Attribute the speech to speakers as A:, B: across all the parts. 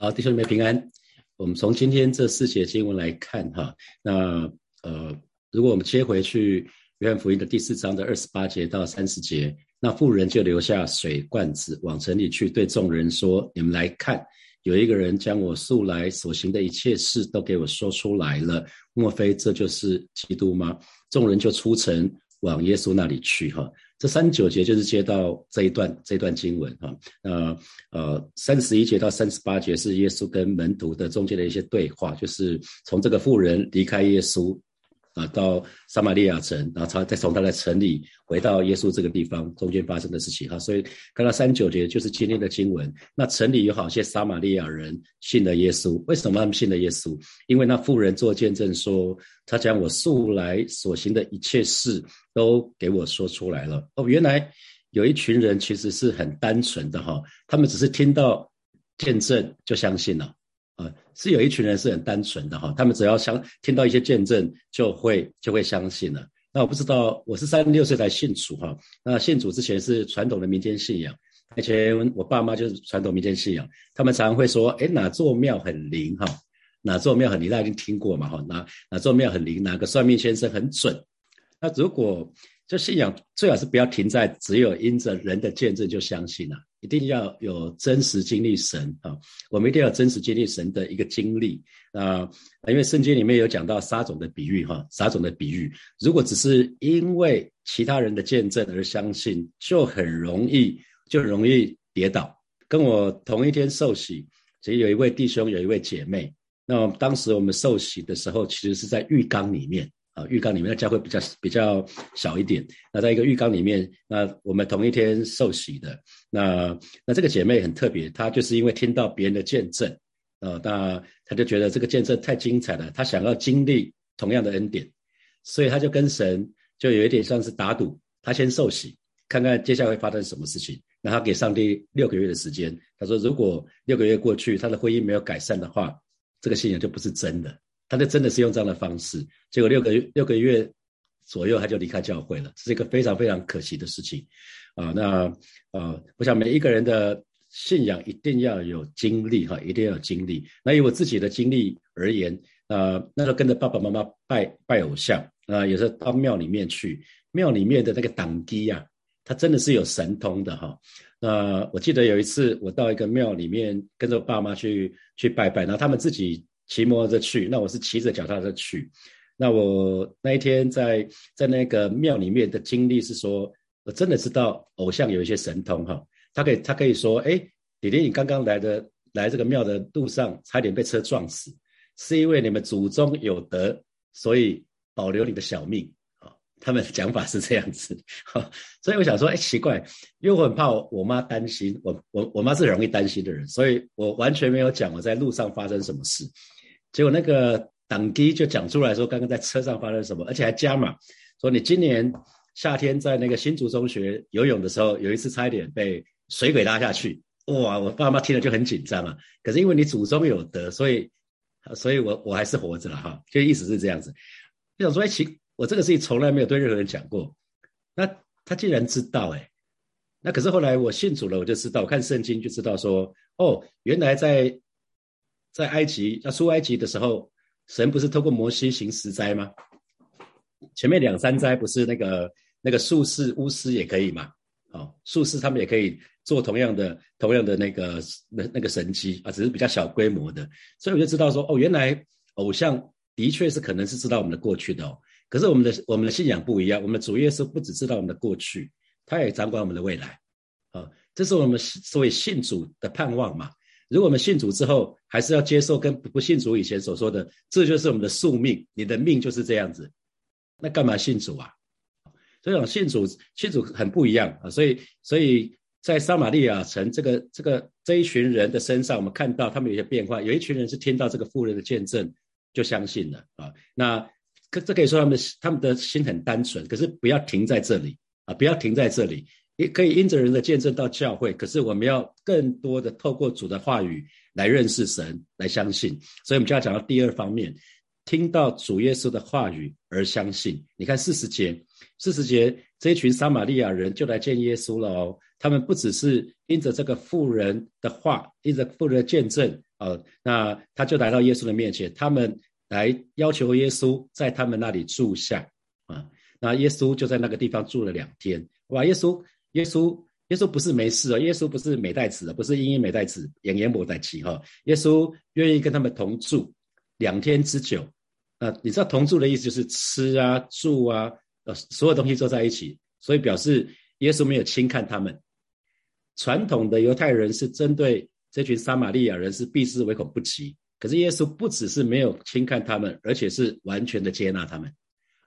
A: 好，弟兄们平安。我们从今天这四节经文来看，哈，那呃，如果我们切回去约翰福音的第四章的二十八节到三十节，那妇人就留下水罐子，往城里去，对众人说：“你们来看，有一个人将我素来所行的一切事都给我说出来了。莫非这就是基督吗？”众人就出城往耶稣那里去，哈。这三九节就是接到这一段这一段经文哈，呃呃，三十一节到三十八节是耶稣跟门徒的中间的一些对话，就是从这个妇人离开耶稣。啊，到撒玛利亚城，然后他再从他的城里回到耶稣这个地方，中间发生的事情哈。所以看到三九节就是今天的经文。那城里有好些撒玛利亚人信了耶稣，为什么他们信了耶稣？因为那妇人做见证说，他将我素来所行的一切事都给我说出来了。哦，原来有一群人其实是很单纯的哈，他们只是听到见证就相信了。啊，是有一群人是很单纯的哈，他们只要相听到一些见证，就会就会相信了。那我不知道，我是三十六岁才信主哈。那信主之前是传统的民间信仰，以前我爸妈就是传统民间信仰，他们常常会说，哎，哪座庙很灵哈，哪座庙很灵，大家已经听过嘛哈，哪哪座庙很灵，哪个算命先生很准。那如果这信仰最好是不要停在只有因着人的见证就相信了。一定要有真实经历神啊！我们一定要真实经历神的一个经历啊！因为圣经里面有讲到撒种的比喻哈，撒种的比喻，如果只是因为其他人的见证而相信，就很容易就容易跌倒。跟我同一天受洗，其实有一位弟兄，有一位姐妹。那当时我们受洗的时候，其实是在浴缸里面。啊，浴缸里面的教会比较比较小一点。那在一个浴缸里面，那我们同一天受洗的。那那这个姐妹很特别，她就是因为听到别人的见证，呃，那她就觉得这个见证太精彩了，她想要经历同样的恩典，所以她就跟神就有一点像是打赌，她先受洗，看看接下来会发生什么事情。那她给上帝六个月的时间，她说如果六个月过去，她的婚姻没有改善的话，这个信仰就不是真的。他就真的是用这样的方式，结果六个月六个月左右他就离开教会了，这是一个非常非常可惜的事情啊。那啊，我想每一个人的信仰一定要有经历哈，一定要有经历。那以我自己的经历而言啊，那时候跟着爸爸妈妈拜拜偶像啊，有时候到庙里面去，庙里面的那个党基呀，他真的是有神通的哈。那我记得有一次我到一个庙里面跟着爸妈去去拜拜，然后他们自己。骑摩托车去，那我是骑着脚踏车去。那我那一天在在那个庙里面的经历是说，我真的知道偶像有一些神通哈。他可以他可以说，哎，弟弟，你刚刚来的来这个庙的路上，差点被车撞死，是因为你们祖宗有德，所以保留你的小命啊。他们讲法是这样子，所以我想说，哎，奇怪，因为我很怕我妈担心，我我我妈是很容易担心的人，所以我完全没有讲我在路上发生什么事。结果那个党基就讲出来说，刚刚在车上发生什么，而且还加码说，你今年夏天在那个新竹中学游泳的时候，有一次差一点被水鬼拉下去。哇，我爸妈听了就很紧张啊。可是因为你祖宗有德，所以，所以我我还是活着了哈。就意思是这样子。就想说，哎，其我这个事情从来没有对任何人讲过，那他竟然知道哎。那可是后来我信主了，我就知道，我看圣经就知道说，哦，原来在。在埃及要出埃及的时候，神不是透过摩西行十灾吗？前面两三灾不是那个那个术士巫师也可以嘛？哦，术士他们也可以做同样的同样的那个那那个神迹啊，只是比较小规模的。所以我就知道说，哦，原来偶像的确是可能是知道我们的过去的哦。可是我们的我们的信仰不一样，我们的主耶稣不只知道我们的过去，他也掌管我们的未来啊。这是我们所谓信主的盼望嘛。如果我们信主之后，还是要接受跟不信主以前所说的，这就是我们的宿命，你的命就是这样子，那干嘛信主啊？所以讲信主，信主很不一样啊。所以，所以在撒玛利亚城这个这个这一群人的身上，我们看到他们有些变化。有一群人是听到这个妇人的见证就相信了啊。那可这可以说他们他们的心很单纯，可是不要停在这里啊，不要停在这里。也可以因着人的见证到教会，可是我们要更多的透过主的话语来认识神，来相信。所以，我们就要讲到第二方面，听到主耶稣的话语而相信。你看四十节，四十节这一群撒玛利亚人就来见耶稣了哦。他们不只是因着这个妇人的话，因着妇人的见证哦，那他就来到耶稣的面前，他们来要求耶稣在他们那里住下啊。那耶稣就在那个地方住了两天。哇，耶稣，耶稣，耶稣不是没事哦，耶稣不是美代子，不是英英美代子，演演魔代奇哈。耶稣愿意跟他们同住两天之久。那你知道同住的意思就是吃啊、住啊，呃，所有东西都在一起，所以表示耶稣没有轻看他们。传统的犹太人是针对这群撒玛利亚人是避之唯恐不及，可是耶稣不只是没有轻看他们，而且是完全的接纳他们。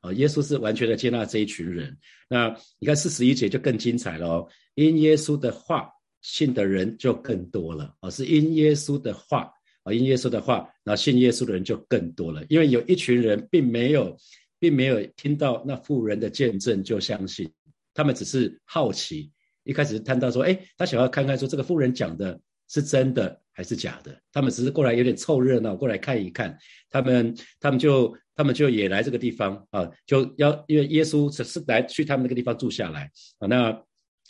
A: 啊，耶稣是完全的接纳这一群人。那你看四十一节就更精彩了哦，因耶稣的话信的人就更多了啊，是因耶稣的话。啊，因耶稣的话，那信耶稣的人就更多了。因为有一群人并没有，并没有听到那富人的见证就相信，他们只是好奇。一开始探到说，哎，他想要看看说这个富人讲的是真的还是假的。他们只是过来有点凑热闹，过来看一看。他们，他们就，他们就也来这个地方啊，就要因为耶稣是是来去他们那个地方住下来啊。那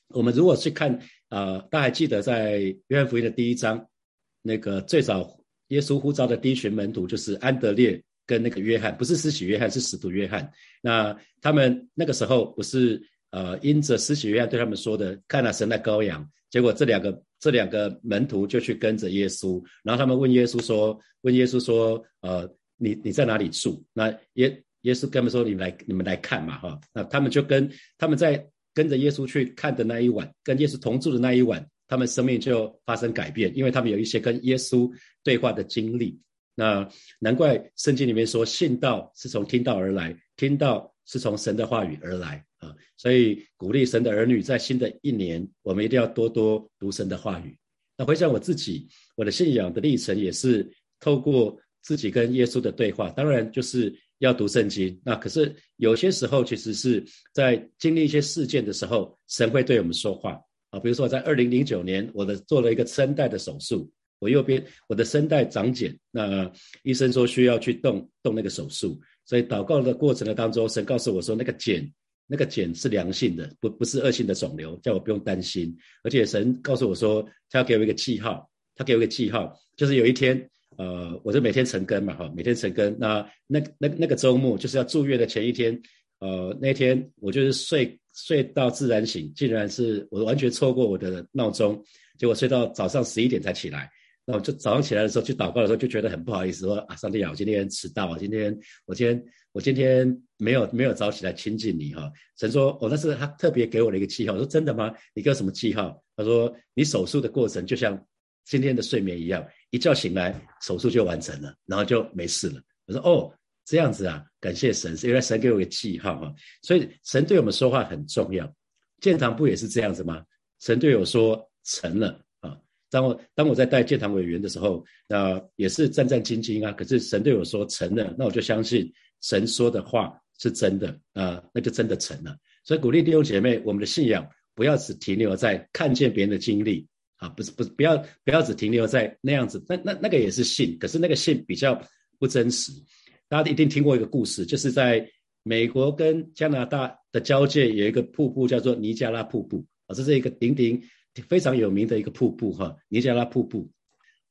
A: 我们如果去看啊，大家还记得在约翰福音的第一章那个最早。耶稣呼召的第一群门徒就是安德烈跟那个约翰，不是施洗约翰，是使徒约翰。那他们那个时候不是呃，因着施洗约翰对他们说的“看了神的羔羊”，结果这两个这两个门徒就去跟着耶稣，然后他们问耶稣说：“问耶稣说，呃，你你在哪里住？”那耶耶稣跟他们说：“你们来你们来看嘛，哈。”那他们就跟他们在跟着耶稣去看的那一晚，跟耶稣同住的那一晚。他们生命就发生改变，因为他们有一些跟耶稣对话的经历。那难怪圣经里面说，信道是从听道而来，听道是从神的话语而来啊。所以鼓励神的儿女，在新的一年，我们一定要多多读神的话语。那回想我自己，我的信仰的历程也是透过自己跟耶稣的对话，当然就是要读圣经。那可是有些时候，其实是在经历一些事件的时候，神会对我们说话。啊，比如说在二零零九年，我的做了一个声带的手术，我右边我的声带长茧，那医生说需要去动动那个手术，所以祷告的过程的当中，神告诉我说那个茧那个茧是良性的，不不是恶性的肿瘤，叫我不用担心。而且神告诉我说，他要给我一个记号，他给我一个记号，就是有一天，呃，我就每天晨更嘛，哈，每天晨更，那那那那个周末就是要住院的前一天。呃，那天我就是睡睡到自然醒，竟然是我完全错过我的闹钟，结果睡到早上十一点才起来。那我就早上起来的时候去祷告的时候，就觉得很不好意思，说啊，上帝啊，我今天迟到，今天我今天我今天没有没有早起来亲近你哈。神说，哦，那是他特别给我的一个记号。我说真的吗？你给我什么记号？他说，你手术的过程就像今天的睡眠一样，一觉醒来手术就完成了，然后就没事了。我说哦。这样子啊，感谢神，是因为神给我个记号哈，所以神对我们说话很重要。建堂不也是这样子吗？神对我说成了啊。当我当我在带建堂委员的时候，那也是战战兢兢啊。可是神对我说成了，那我就相信神说的话是真的啊，那就真的成了。所以鼓励弟兄姐妹，我们的信仰不要只停留在看见别人的经历啊，不是不是不要不要只停留在那样子，那那那个也是信，可是那个信比较不真实。大家一定听过一个故事，就是在美国跟加拿大的交界有一个瀑布，叫做尼加拉瀑布啊，这是一个鼎鼎非常有名的一个瀑布哈。尼加拉瀑布，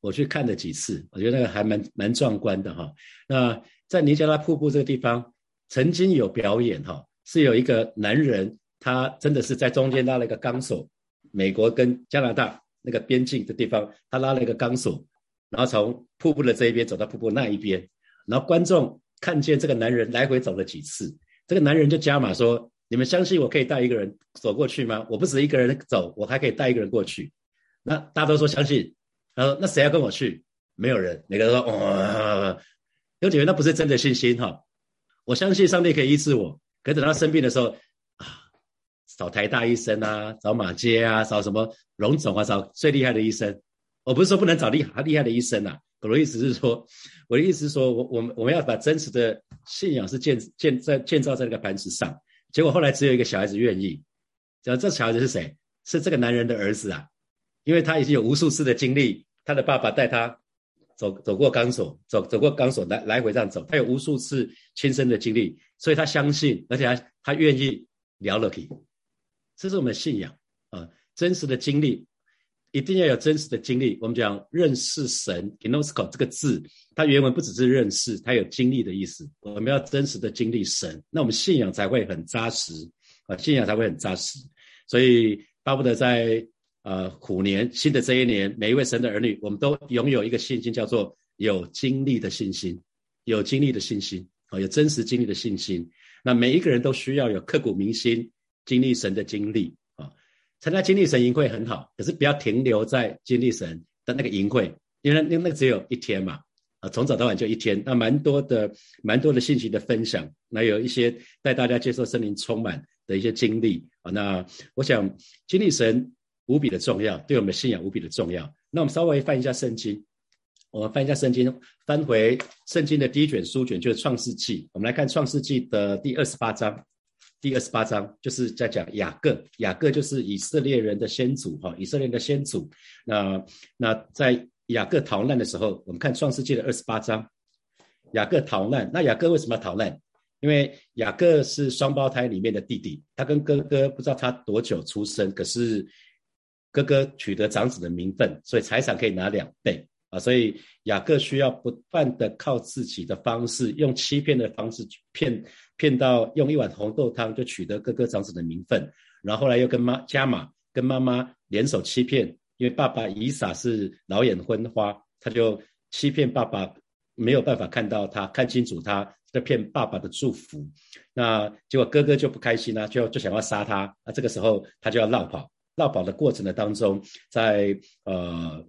A: 我去看了几次，我觉得那个还蛮蛮壮观的哈。那在尼加拉瀑布这个地方，曾经有表演哈，是有一个男人，他真的是在中间拉了一个钢索，美国跟加拿大那个边境的地方，他拉了一个钢索，然后从瀑布的这一边走到瀑布那一边。然后观众看见这个男人来回走了几次，这个男人就加码说：“你们相信我可以带一个人走过去吗？我不止一个人走，我还可以带一个人过去。”那大家都说相信。他说：“那谁要跟我去？”没有人，每个人说：“哇！”有几位那不是真的信心哈。我相信上帝可以医治我。可等到生病的时候，找台大医生啊，找马街啊，找什么荣总啊，找最厉害的医生。我不是说不能找厉害厉害的医生呐。我的意思是说，我的意思是说，我我们我们要把真实的信仰是建建在建造在那个磐石上。结果后来只有一个小孩子愿意，然后这小孩子是谁？是这个男人的儿子啊，因为他已经有无数次的经历，他的爸爸带他走走过钢索，走走过钢索来来回这样走，他有无数次亲身的经历，所以他相信，而且他他愿意聊了。这是我们的信仰啊，真实的经历。一定要有真实的经历。我们讲认识神 g n o s c o 这个字，它原文不只是认识，它有经历的意思。我们要真实的经历神，那我们信仰才会很扎实啊，信仰才会很扎实。所以巴不得在呃虎年新的这一年，每一位神的儿女，我们都拥有一个信心，叫做有经历的信心，有经历的信心啊，有真实经历的信心。那每一个人都需要有刻骨铭心经历神的经历啊。参加经历神营会很好，可是不要停留在经历神的那个营会，因为那那只有一天嘛，啊，从早到晚就一天，那蛮多的蛮多的信息的分享，那有一些带大家接受圣灵充满的一些经历啊，那我想经历神无比的重要，对我们的信仰无比的重要。那我们稍微翻一下圣经，我们翻一下圣经，翻回圣经的第一卷书卷就是创世纪，我们来看创世纪的第二十八章。第二十八章就是在讲雅各，雅各就是以色列人的先祖哈，以色列人的先祖。那那在雅各逃难的时候，我们看创世纪的二十八章，雅各逃难。那雅各为什么要逃难？因为雅各是双胞胎里面的弟弟，他跟哥哥不知道他多久出生，可是哥哥取得长子的名分，所以财产可以拿两倍。啊，所以雅各需要不断的靠自己的方式，用欺骗的方式骗骗到用一碗红豆汤就取得哥哥长子的名分，然后后来又跟妈加码，跟妈妈联手欺骗，因为爸爸以撒是老眼昏花，他就欺骗爸爸没有办法看到他看清楚他，在骗爸爸的祝福。那结果哥哥就不开心了，就就想要杀他。那这个时候他就要绕跑，绕跑的过程的当中，在呃。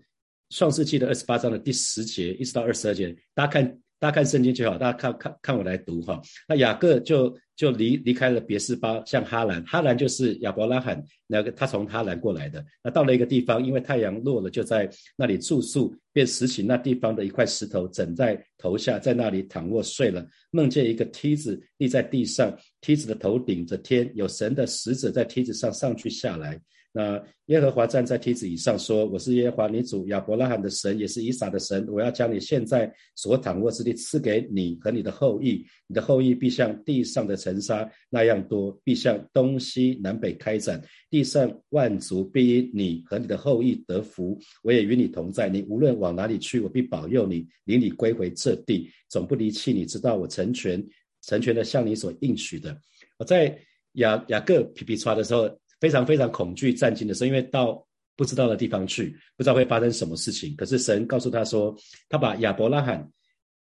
A: 创世纪的二十八章的第十节一直到二十二节，大家看，大家看圣经就好，大家看看看我来读哈。那雅各就就离离开了别是巴，向哈兰，哈兰就是亚伯拉罕那个他从哈兰过来的。那到了一个地方，因为太阳落了，就在那里住宿，便拾起那地方的一块石头枕在头下，在那里躺卧睡了，梦见一个梯子立在地上，梯子的头顶着天，有神的使者在梯子上上去下来。那耶和华站在梯子以上说：“我是耶和华你主亚伯拉罕的神，也是以撒的神。我要将你现在所躺卧之地赐给你和你的后裔，你的后裔必像地上的尘沙那样多，必向东西南北开展。地上万族必因你和你的后裔得福。我也与你同在，你无论往哪里去，我必保佑你，领你归回这地，总不离弃你，直到我成全成全的向你所应许的。我在雅雅各皮皮刷的时候。”非常非常恐惧战惊的时候，因为到不知道的地方去，不知道会发生什么事情。可是神告诉他说，他把亚伯拉罕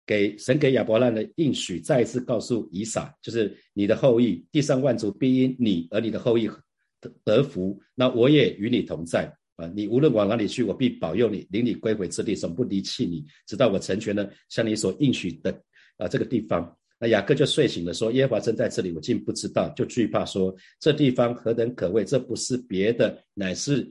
A: 给神给亚伯拉罕的应许，再一次告诉以撒，就是你的后裔，地上万族必因你而你的后裔得得福。那我也与你同在啊！你无论往哪里去，我必保佑你，领你归回之地，总不离弃你，直到我成全了像你所应许的啊这个地方。那雅各就睡醒了，说：“耶和华正在这里，我竟不知道，就惧怕，说这地方何等可畏！这不是别的，乃是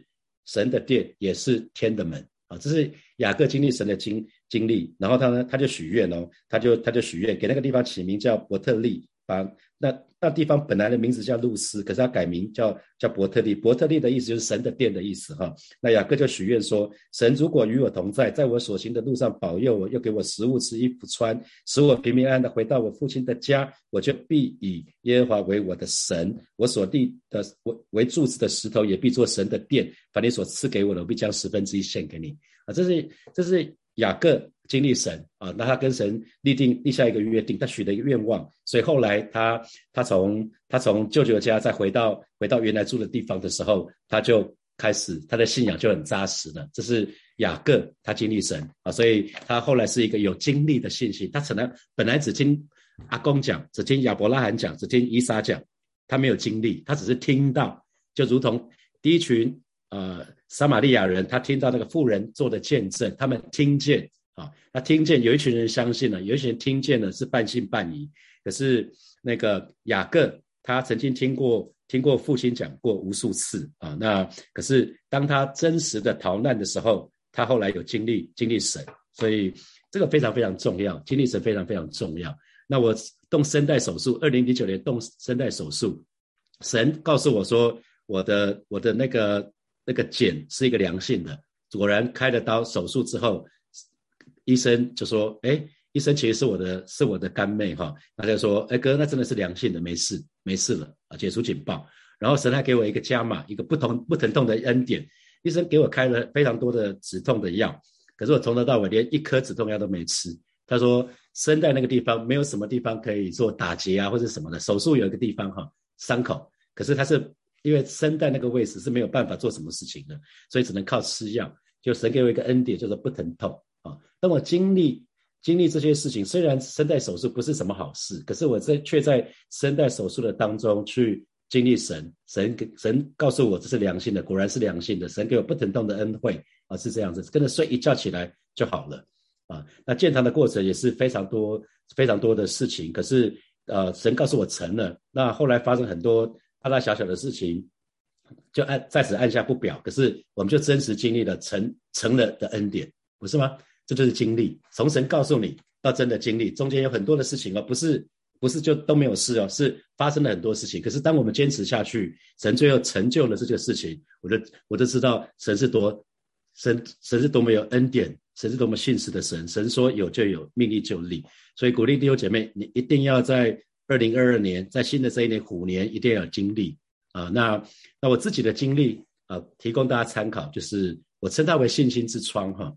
A: 神的殿，也是天的门啊！这是雅各经历神的经经历。然后他呢，他就许愿哦，他就他就许愿，给那个地方起名叫伯特利，把那。”那地方本来的名字叫路斯，可是他改名叫叫伯特利。伯特利的意思就是神的殿的意思哈。那雅各就许愿说：神如果与我同在，在我所行的路上保佑我，又给我食物吃、衣服穿，使我平平安安的回到我父亲的家，我就必以耶和华为我的神，我所立的为为柱子的石头也必做神的殿。凡你所赐给我的，我必将十分之一献给你。啊，这是这是雅各。经历神啊，那他跟神立定立下一个约定，他许了一个愿望，所以后来他他从他从舅舅家再回到回到原来住的地方的时候，他就开始他的信仰就很扎实了。这是雅各他经历神啊，所以他后来是一个有经历的信心。他可能本来只听阿公讲，只听亚伯拉罕讲，只听伊撒讲，他没有经历，他只是听到，就如同第一群呃撒玛利亚人，他听到那个妇人做的见证，他们听见。啊，他听见有一群人相信了，有一群人听见了是半信半疑。可是那个雅各，他曾经听过听过父亲讲过无数次啊。那可是当他真实的逃难的时候，他后来有经历经历神，所以这个非常非常重要，经历神非常非常重要。那我动声带手术，二零零九年动声带手术，神告诉我说，我的我的那个那个茧是一个良性的，果然开了刀手术之后。医生就说：“哎，医生其实是我的，是我的干妹哈。”他就说：“哎哥，那真的是良性的，没事，没事了啊，解除警报。”然后神还给我一个加码，一个不同不疼痛的恩典，医生给我开了非常多的止痛的药，可是我从头到尾连一颗止痛药都没吃。他说声带那个地方没有什么地方可以做打结啊或者什么的，手术有一个地方哈伤口，可是他是因为声带那个位置是没有办法做什么事情的，所以只能靠吃药。就神给我一个恩典，叫做不疼痛当我经历经历这些事情，虽然声带手术不是什么好事，可是我在却在声带手术的当中去。经历神，神给神告诉我这是良性的，果然是良性的。神给我不疼痛的恩惠啊，是这样子，跟着睡一觉起来就好了啊。那建堂的过程也是非常多非常多的事情，可是呃，神告诉我成了。那后来发生很多大大小小的事情，就按在此按下不表。可是我们就真实经历了成成了的恩典，不是吗？这就是经历，从神告诉你到真的经历，中间有很多的事情哦不是。不是就都没有事哦，是发生了很多事情。可是当我们坚持下去，神最后成就了这个事情，我就我就知道神是多神神是多么有恩典，神是多么信实的神。神说有就有，命立就立。所以鼓励弟兄姐妹，你一定要在二零二二年，在新的这一年虎年，一定要有经历啊。那那我自己的经历啊，提供大家参考，就是我称它为信心之窗哈。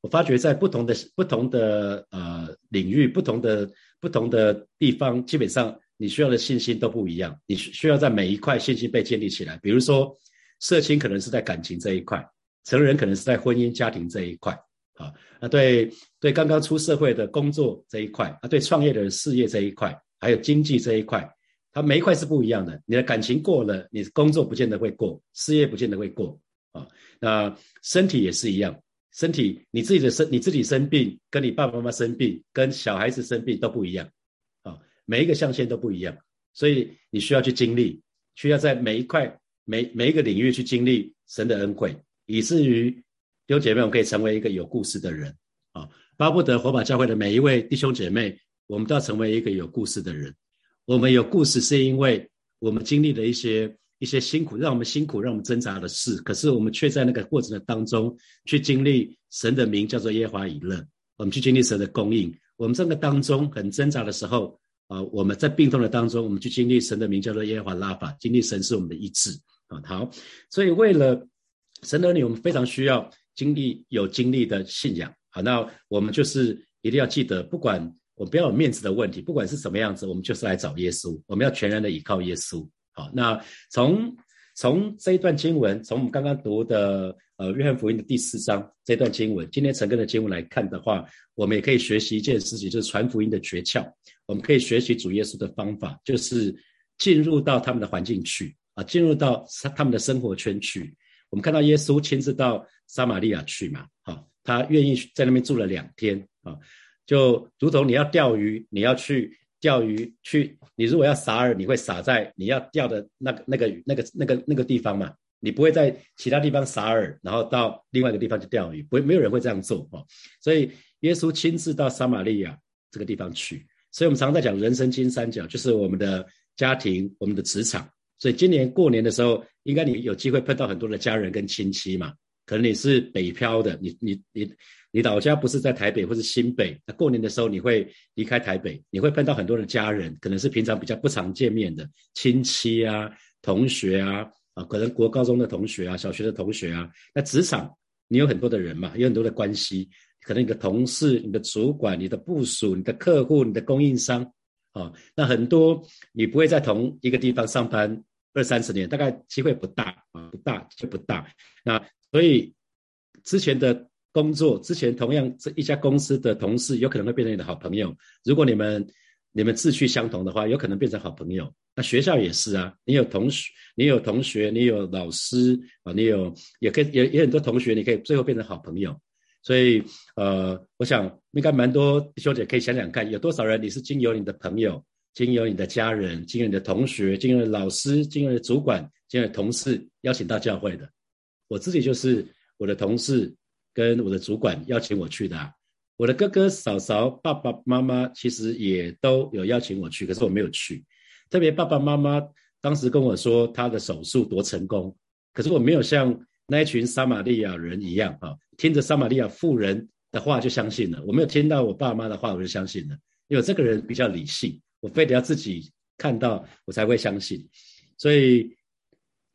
A: 我发觉在不同的不同的呃领域，不同的。不同的地方，基本上你需要的信心都不一样。你需要在每一块信心被建立起来。比如说，社青可能是在感情这一块，成人可能是在婚姻家庭这一块。啊，那对对刚刚出社会的工作这一块，啊，对创业的事业这一块，还有经济这一块，它每一块是不一样的。你的感情过了，你工作不见得会过，事业不见得会过。啊，那身体也是一样。身体，你自己的身，你自己生病，跟你爸爸妈妈生病，跟小孩子生病都不一样，啊，每一个象限都不一样，所以你需要去经历，需要在每一块、每每一个领域去经历神的恩惠，以至于弟兄姐妹，我们可以成为一个有故事的人，啊，巴不得火把教会的每一位弟兄姐妹，我们都要成为一个有故事的人。我们有故事，是因为我们经历了一些。一些辛苦，让我们辛苦，让我们挣扎的事，可是我们却在那个过程的当中去经历神的名叫做耶华以勒，我们去经历神的供应。我们这个当中很挣扎的时候啊，我们在病痛的当中，我们去经历神的名叫做耶华拉法，经历神是我们的医治啊。好，所以为了神的儿女，我们非常需要经历有经历的信仰。好，那我们就是一定要记得，不管我不要有面子的问题，不管是什么样子，我们就是来找耶稣，我们要全然的依靠耶稣。好，那从从这一段经文，从我们刚刚读的呃约翰福音的第四章这段经文，今天陈根的经文来看的话，我们也可以学习一件事情，就是传福音的诀窍。我们可以学习主耶稣的方法，就是进入到他们的环境去啊，进入到他他们的生活圈去。我们看到耶稣亲自到撒玛利亚去嘛，好，他愿意在那边住了两天啊，就如同你要钓鱼，你要去。钓鱼去，你如果要撒饵，你会撒在你要钓的那个、那个、那个、那个、那个地方嘛？你不会在其他地方撒饵，然后到另外一个地方去钓鱼，不会，没有人会这样做哦。所以耶稣亲自到撒玛利亚这个地方去。所以我们常在讲人生金三角，就是我们的家庭、我们的职场。所以今年过年的时候，应该你有机会碰到很多的家人跟亲戚嘛？可能你是北漂的，你、你、你。你老家不是在台北或是新北，那过年的时候你会离开台北，你会碰到很多的家人，可能是平常比较不常见面的亲戚啊、同学啊，啊，可能国高中的同学啊、小学的同学啊。那职场你有很多的人嘛，有很多的关系，可能你的同事、你的主管、你的部署、你的客户、你的供应商，啊，那很多你不会在同一个地方上班二三十年，大概机会不大啊，不大就不大。那所以之前的。工作之前，同样这一家公司的同事有可能会变成你的好朋友。如果你们你们志趣相同的话，有可能变成好朋友。那学校也是啊，你有同学，你有同学，你有老师啊，你有也可以也也很多同学，你可以最后变成好朋友。所以呃，我想应该蛮多弟兄姐可以想想看，有多少人你是经由你的朋友、经由你的家人、经由你的同学、经由老师、经由的主管、经由同事邀请到教会的。我自己就是我的同事。跟我的主管邀请我去的，我的哥哥嫂嫂、爸爸妈妈其实也都有邀请我去，可是我没有去。特别爸爸妈妈当时跟我说他的手术多成功，可是我没有像那一群撒玛利亚人一样啊，听着撒玛利亚妇人的话就相信了。我没有听到我爸妈的话我就相信了，因为这个人比较理性，我非得要自己看到我才会相信。所以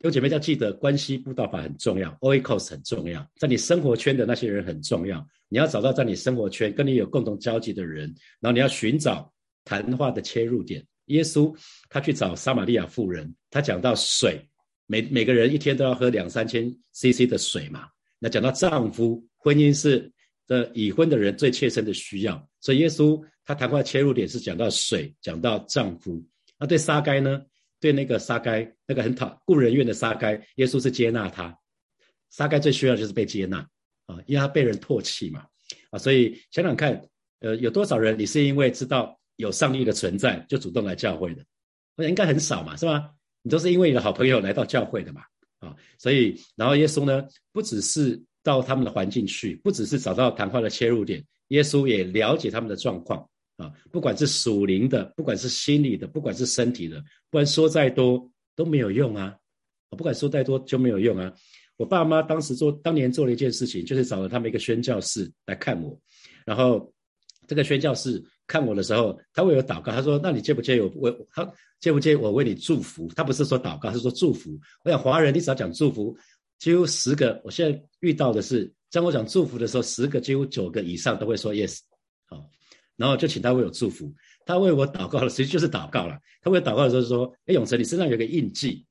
A: 有姐妹要记得，关系布道法很重要，Oikos 很重要，在你生活圈的那些人很重要。你要找到在你生活圈跟你有共同交集的人，然后你要寻找谈话的切入点。耶稣他去找撒玛利亚妇人，他讲到水，每每个人一天都要喝两三千 CC 的水嘛。那讲到丈夫，婚姻是的已婚的人最切身的需要，所以耶稣他谈话切入点是讲到水，讲到丈夫。那对撒该呢？对那个沙该，那个很讨故人怨的沙该，耶稣是接纳他。沙该最需要就是被接纳啊，因为他被人唾弃嘛啊，所以想想看，呃，有多少人你是因为知道有上帝的存在就主动来教会的？我想应该很少嘛，是吧？你都是因为你的好朋友来到教会的嘛啊，所以然后耶稣呢，不只是到他们的环境去，不只是找到谈话的切入点，耶稣也了解他们的状况。啊，不管是属灵的，不管是心理的，不管是身体的，不然说再多都没有用啊！不管说再多就没有用啊！我爸妈当时做，当年做了一件事情，就是找了他们一个宣教士来看我，然后这个宣教士看我的时候，他为我祷告，他说：“那你介不介意我为他介不介意我为你祝福？”他不是说祷告，是说祝福。我想华人你只要讲祝福，几乎十个，我现在遇到的是，当我讲祝福的时候，十个几乎九个以上都会说 yes。好。然后就请他为我祝福，他为我祷告了，其实就是祷告了。他为我祷告的时候说：“哎，永成，你身上有个印记，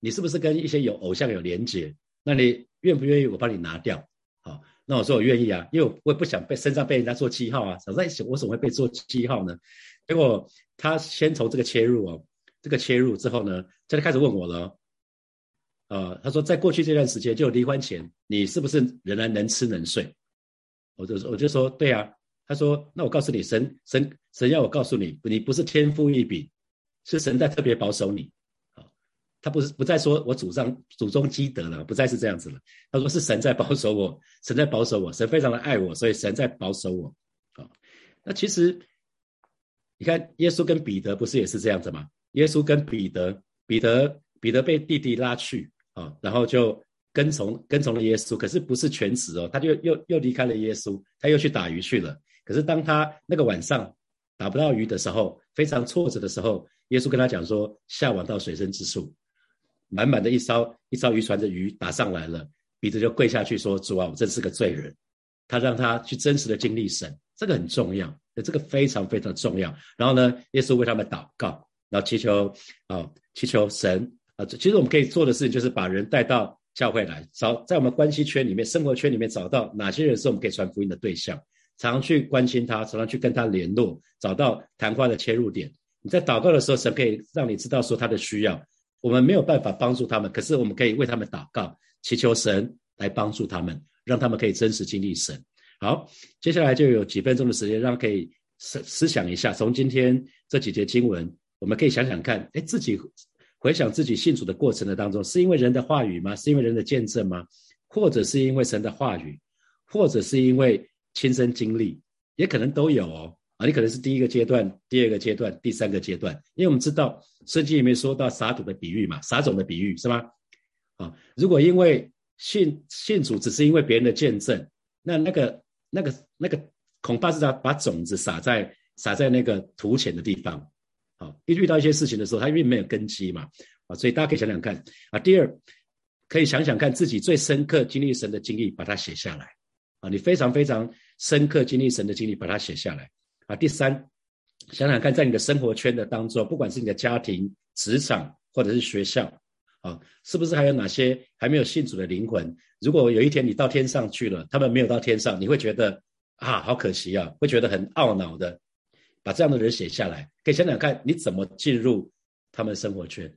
A: 你是不是跟一些有偶像有连结？那你愿不愿意我帮你拿掉？”好，那我说我愿意啊，因为我也不想被身上被人家做记号啊。想在想我怎么会被做记号呢？结果他先从这个切入哦，这个切入之后呢，他就开始问我了。呃，他说在过去这段时间，就离婚前，你是不是仍然能吃能睡？我就说我就说对啊。他说：“那我告诉你，神神神要我告诉你，你不是天赋异禀，是神在特别保守你。啊，他不是不再说我祖上祖宗积德了，不再是这样子了。他说是神在保守我，神在保守我，神非常的爱我，所以神在保守我。啊，那其实你看，耶稣跟彼得不是也是这样子吗？耶稣跟彼得，彼得彼得被弟弟拉去啊，然后就。”跟从跟从了耶稣，可是不是全职哦，他就又又离开了耶稣，他又去打鱼去了。可是当他那个晚上打不到鱼的时候，非常挫折的时候，耶稣跟他讲说：下网到水深之处，满满的一艘一艘渔船的鱼打上来了，彼得就跪下去说：主啊，我真是个罪人。他让他去真实的经历神，这个很重要，这个非常非常重要。然后呢，耶稣为他们祷告，然后祈求啊，祈求神啊。其实我们可以做的事情就是把人带到。教会来找，在我们关系圈里面、生活圈里面找到哪些人是我们可以传福音的对象，常常去关心他，常常去跟他联络，找到谈话的切入点。你在祷告的时候，神可以让你知道说他的需要。我们没有办法帮助他们，可是我们可以为他们祷告，祈求神来帮助他们，让他们可以真实经历神。好，接下来就有几分钟的时间，让可以思思想一下，从今天这几节经文，我们可以想想看，哎，自己。回想自己信主的过程的当中，是因为人的话语吗？是因为人的见证吗？或者是因为神的话语，或者是因为亲身经历，也可能都有哦。啊，你可能是第一个阶段、第二个阶段、第三个阶段。因为我们知道圣经里面说到撒土的比喻嘛，撒种的比喻是吗？啊，如果因为信信主只是因为别人的见证，那那个那个那个恐怕是他把种子撒在撒在那个土浅的地方。一遇到一些事情的时候，他因为没有根基嘛，啊，所以大家可以想想看啊。第二，可以想想看自己最深刻经历神的经历，把它写下来啊。你非常非常深刻经历神的经历，把它写下来啊。第三，想想看在你的生活圈的当中，不管是你的家庭、职场或者是学校啊，是不是还有哪些还没有信主的灵魂？如果有一天你到天上去了，他们没有到天上，你会觉得啊，好可惜啊，会觉得很懊恼的。把这样的人写下来，可以想想看你怎么进入他们生活圈，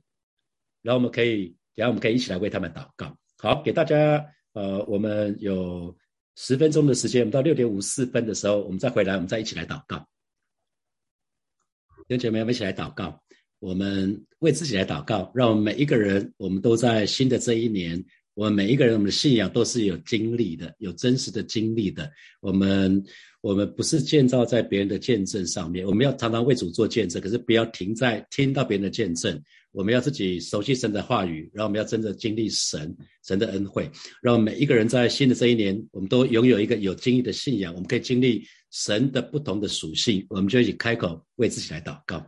A: 然后我们可以，然后我们可以一起来为他们祷告。好，给大家，呃，我们有十分钟的时间，我们到六点五四分的时候，我们再回来，我们再一起来祷告。弟兄姐妹，们一起来祷告，我们为自己来祷告，让我们每一个人，我们都在新的这一年。我们每一个人，我们的信仰都是有经历的，有真实的经历的。我们，我们不是建造在别人的见证上面。我们要常常为主做见证，可是不要停在听到别人的见证。我们要自己熟悉神的话语，然后我们要真的经历神神的恩惠。让每一个人在新的这一年，我们都拥有一个有经历的信仰，我们可以经历神的不同的属性。我们就一起开口为自己来祷告。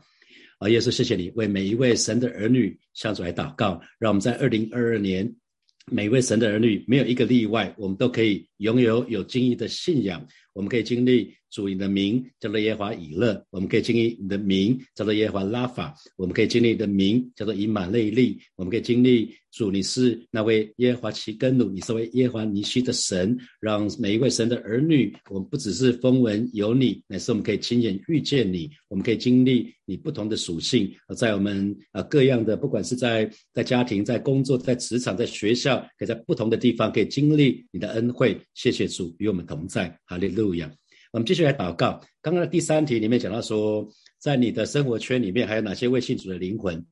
A: 啊，耶稣，谢谢你为每一位神的儿女向主来祷告，让我们在二零二二年。每位神的儿女，没有一个例外，我们都可以拥有有经义的信仰。我们可以经历主你的名叫做耶华以勒，我们可以经历你的名叫做耶华拉法，我们可以经历你的名叫做以马内利，我们可以经历主你是那位耶华奇根努，你是位耶华尼西的神，让每一位神的儿女，我们不只是风闻有你，乃是我们可以亲眼遇见你，我们可以经历你不同的属性，在我们啊各样的，不管是在在家庭、在工作、在职场、在学校，可以在不同的地方可以经历你的恩惠。谢谢主与我们同在，哈利路。不一样，我们继续来祷告。刚刚的第三题里面讲到说，在你的生活圈里面还有哪些未信主的灵魂？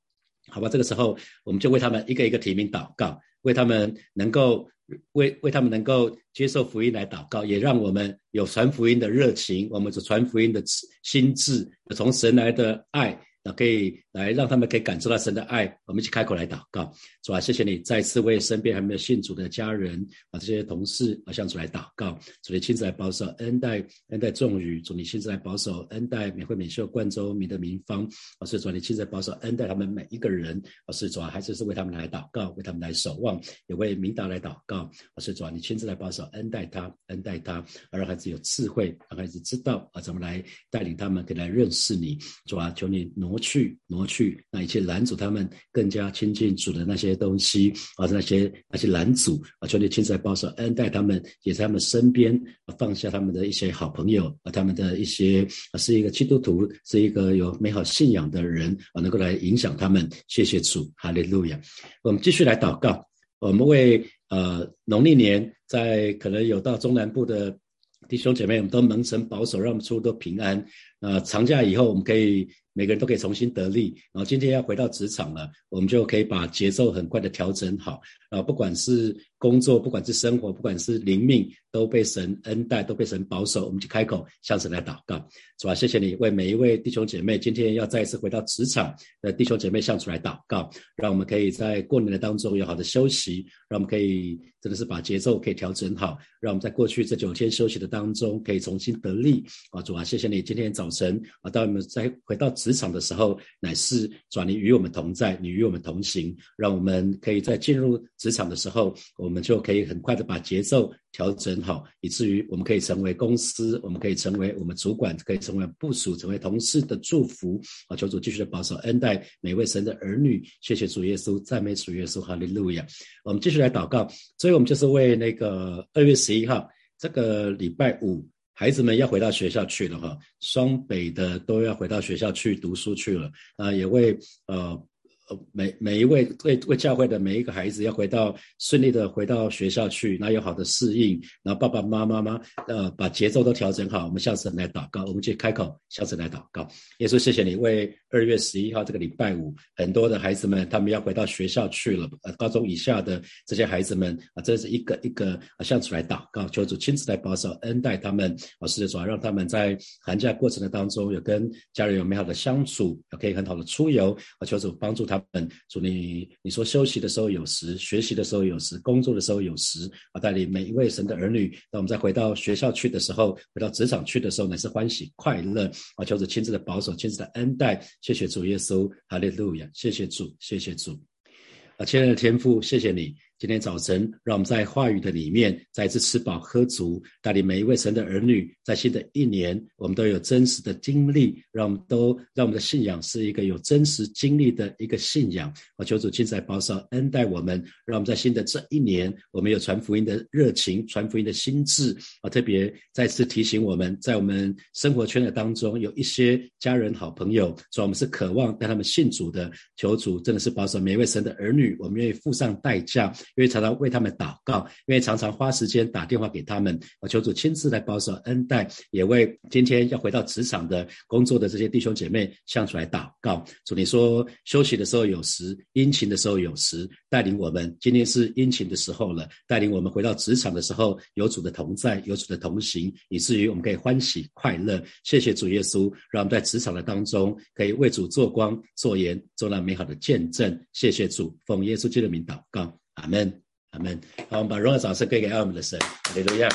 A: 好吧，这个时候我们就为他们一个一个提名祷告，为他们能够为为他们能够接受福音来祷告，也让我们有传福音的热情，我们是传福音的心智，从神来的爱。那可以来让他们可以感受到神的爱，我们一起开口来祷告，主啊，谢谢你再次为身边还没有信主的家人啊，这些同事啊，向主来祷告，主你亲自来保守恩待恩待众宇，主你亲自来保守恩待免费免秀冠州民的民方，啊，是主啊你亲自来保守恩待他们每一个人，啊，是主啊，还是是为他们来祷告，为他们来守望，也为明达来祷告，啊，是主啊，你亲自来保守恩待他，恩待他，而让孩子有智慧，让孩子知道啊，怎么来带领他们，可以来认识你，主啊，求你挪。去，挪去，那一切拦阻他们更加亲近主的那些东西，啊，那些那些拦阻啊，求你亲自来保守恩待他们，也在他们身边放下他们的一些好朋友啊，他们的一些啊，是一个基督徒，是一个有美好信仰的人啊，能够来影响他们。谢谢主，哈利路亚。我们继续来祷告，我们为呃农历年在可能有到中南部的弟兄姐妹，我们都蒙神保守，让我们出入都平安。呃，长假以后我们可以。每个人都可以重新得力，然后今天要回到职场了，我们就可以把节奏很快的调整好，啊，不管是工作，不管是生活，不管是灵命，都被神恩待，都被神保守。我们就开口向神来祷告，主啊，谢谢你为每一位弟兄姐妹今天要再一次回到职场的弟兄姐妹向主来祷告，让我们可以在过年的当中有好的休息，让我们可以真的是把节奏可以调整好，让我们在过去这九天休息的当中可以重新得力。啊，主啊，谢谢你今天早晨啊，当我们再回到。职场的时候，乃是转你与我们同在，你与我们同行，让我们可以在进入职场的时候，我们就可以很快的把节奏调整好，以至于我们可以成为公司，我们可以成为我们主管，可以成为部署，成为同事的祝福。啊，求主继续的保守恩待每位神的儿女。谢谢主耶稣，赞美主耶稣，哈利路亚。我们继续来祷告，所以我们就是为那个二月十一号这个礼拜五。孩子们要回到学校去了哈，双北的都要回到学校去读书去了啊，也为呃。呃，每每一位为为教会的每一个孩子要回到顺利的回到学校去，然后有好的适应，然后爸爸妈妈妈呃把节奏都调整好，我们下次来祷告，我们去开口下次来祷告。耶稣，谢谢你为二月十一号这个礼拜五，很多的孩子们他们要回到学校去了，呃，高中以下的这些孩子们啊，这是一个一个啊向主来祷告，求主亲自来保守恩待他们，啊，是主要让他们在寒假过程的当中有跟家人有美好的相处，可以很好的出游，啊，求主帮助他。们，祝你你说休息的时候有时，学习的时候有时，工作的时候有时，啊，带领每一位神的儿女，当我们再回到学校去的时候，回到职场去的时候，乃是欢喜快乐，啊，求主亲自的保守，亲自的恩待，谢谢主耶稣，哈利路亚，谢谢主，谢谢主，啊，亲爱的天父，谢谢你。今天早晨，让我们在话语的里面再次吃饱喝足，带领每一位神的儿女，在新的一年，我们都有真实的经历，让我们都让我们的信仰是一个有真实经历的一个信仰。我求主亲自保守恩待我们，让我们在新的这一年，我们有传福音的热情，传福音的心智。啊，特别再次提醒我们，在我们生活圈的当中，有一些家人、好朋友，说我们是渴望带他们信主的。求主真的是保守每一位神的儿女，我们愿意付上代价。因为常常为他们祷告，因为常常花时间打电话给他们，我求主亲自来保守恩待，也为今天要回到职场的工作的这些弟兄姐妹向主来祷告。主，你说休息的时候有时，殷勤的时候有时，带领我们。今天是殷勤的时候了，带领我们回到职场的时候，有主的同在，有主的同行，以至于我们可以欢喜快乐。谢谢主耶稣，让我们在职场的当中可以为主做光、做盐，做那美好的见证。谢谢主，奉耶稣基督的名祷告。阿门，阿门。好，我们把荣耀掌声给给爱我们的神，哈利路亚。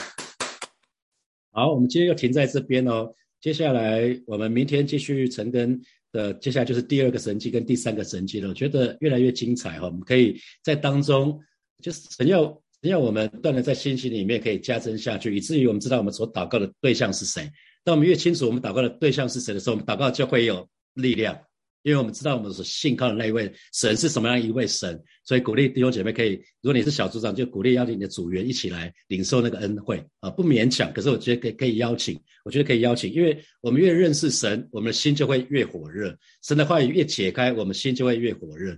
A: 好，我们今天又停在这边哦。接下来我们明天继续陈根的，接下来就是第二个神迹跟第三个神迹了。我觉得越来越精彩哈，我们可以在当中，就是神要神要我们不断的在信息里面可以加增下去，以至于我们知道我们所祷告的对象是谁。当我们越清楚我们祷告的对象是谁的时候，我们祷告就会有力量。因为我们知道我们所信靠的那一位神是什么样一位神，所以鼓励弟兄姐妹可以，如果你是小组长，就鼓励邀请你的组员一起来领受那个恩惠啊，不勉强。可是我觉得可以可以邀请，我觉得可以邀请，因为我们越认识神，我们的心就会越火热。神的话语越解开，我们心就会越火热。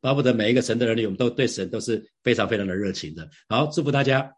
A: 巴不得每一个神的儿女，我们都对神都是非常非常的热情的。好，祝福大家。